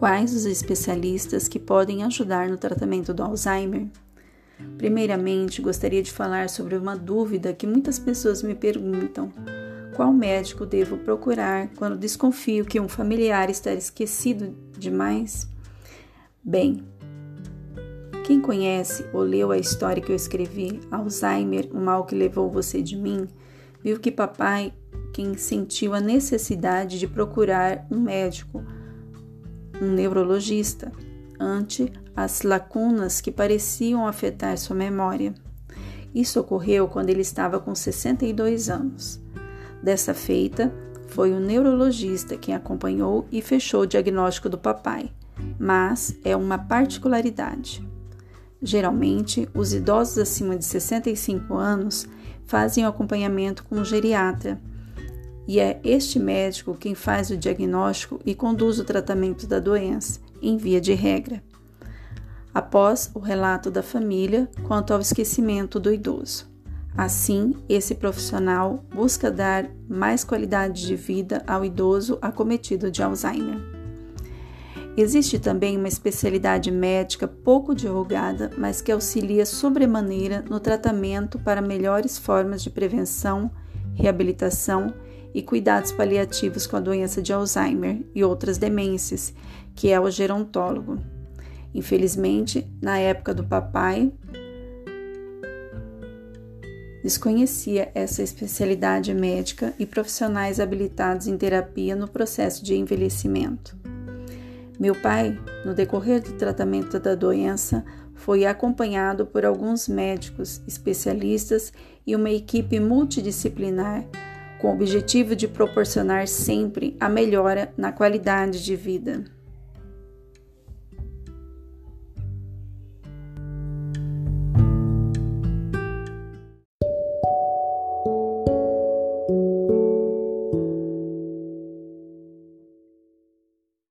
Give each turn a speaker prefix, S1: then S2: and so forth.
S1: Quais os especialistas que podem ajudar no tratamento do Alzheimer? Primeiramente, gostaria de falar sobre uma dúvida que muitas pessoas me perguntam: qual médico devo procurar quando desconfio que um familiar está esquecido demais? Bem, quem conhece ou leu a história que eu escrevi, Alzheimer, o mal que levou você de mim, viu que papai quem sentiu a necessidade de procurar um médico, um neurologista, ante as lacunas que pareciam afetar sua memória. Isso ocorreu quando ele estava com 62 anos. Dessa feita, foi o neurologista quem acompanhou e fechou o diagnóstico do papai, mas é uma particularidade. Geralmente, os idosos acima de 65 anos fazem o acompanhamento com um geriatra, e é este médico quem faz o diagnóstico e conduz o tratamento da doença, em via de regra, após o relato da família quanto ao esquecimento do idoso. Assim, esse profissional busca dar mais qualidade de vida ao idoso acometido de Alzheimer. Existe também uma especialidade médica pouco divulgada, mas que auxilia sobremaneira no tratamento para melhores formas de prevenção, reabilitação e cuidados paliativos com a doença de Alzheimer e outras demências, que é o gerontólogo. Infelizmente, na época do papai, desconhecia essa especialidade médica e profissionais habilitados em terapia no processo de envelhecimento. Meu pai, no decorrer do tratamento da doença, foi acompanhado por alguns médicos especialistas e uma equipe multidisciplinar com o objetivo de proporcionar sempre a melhora na qualidade de vida.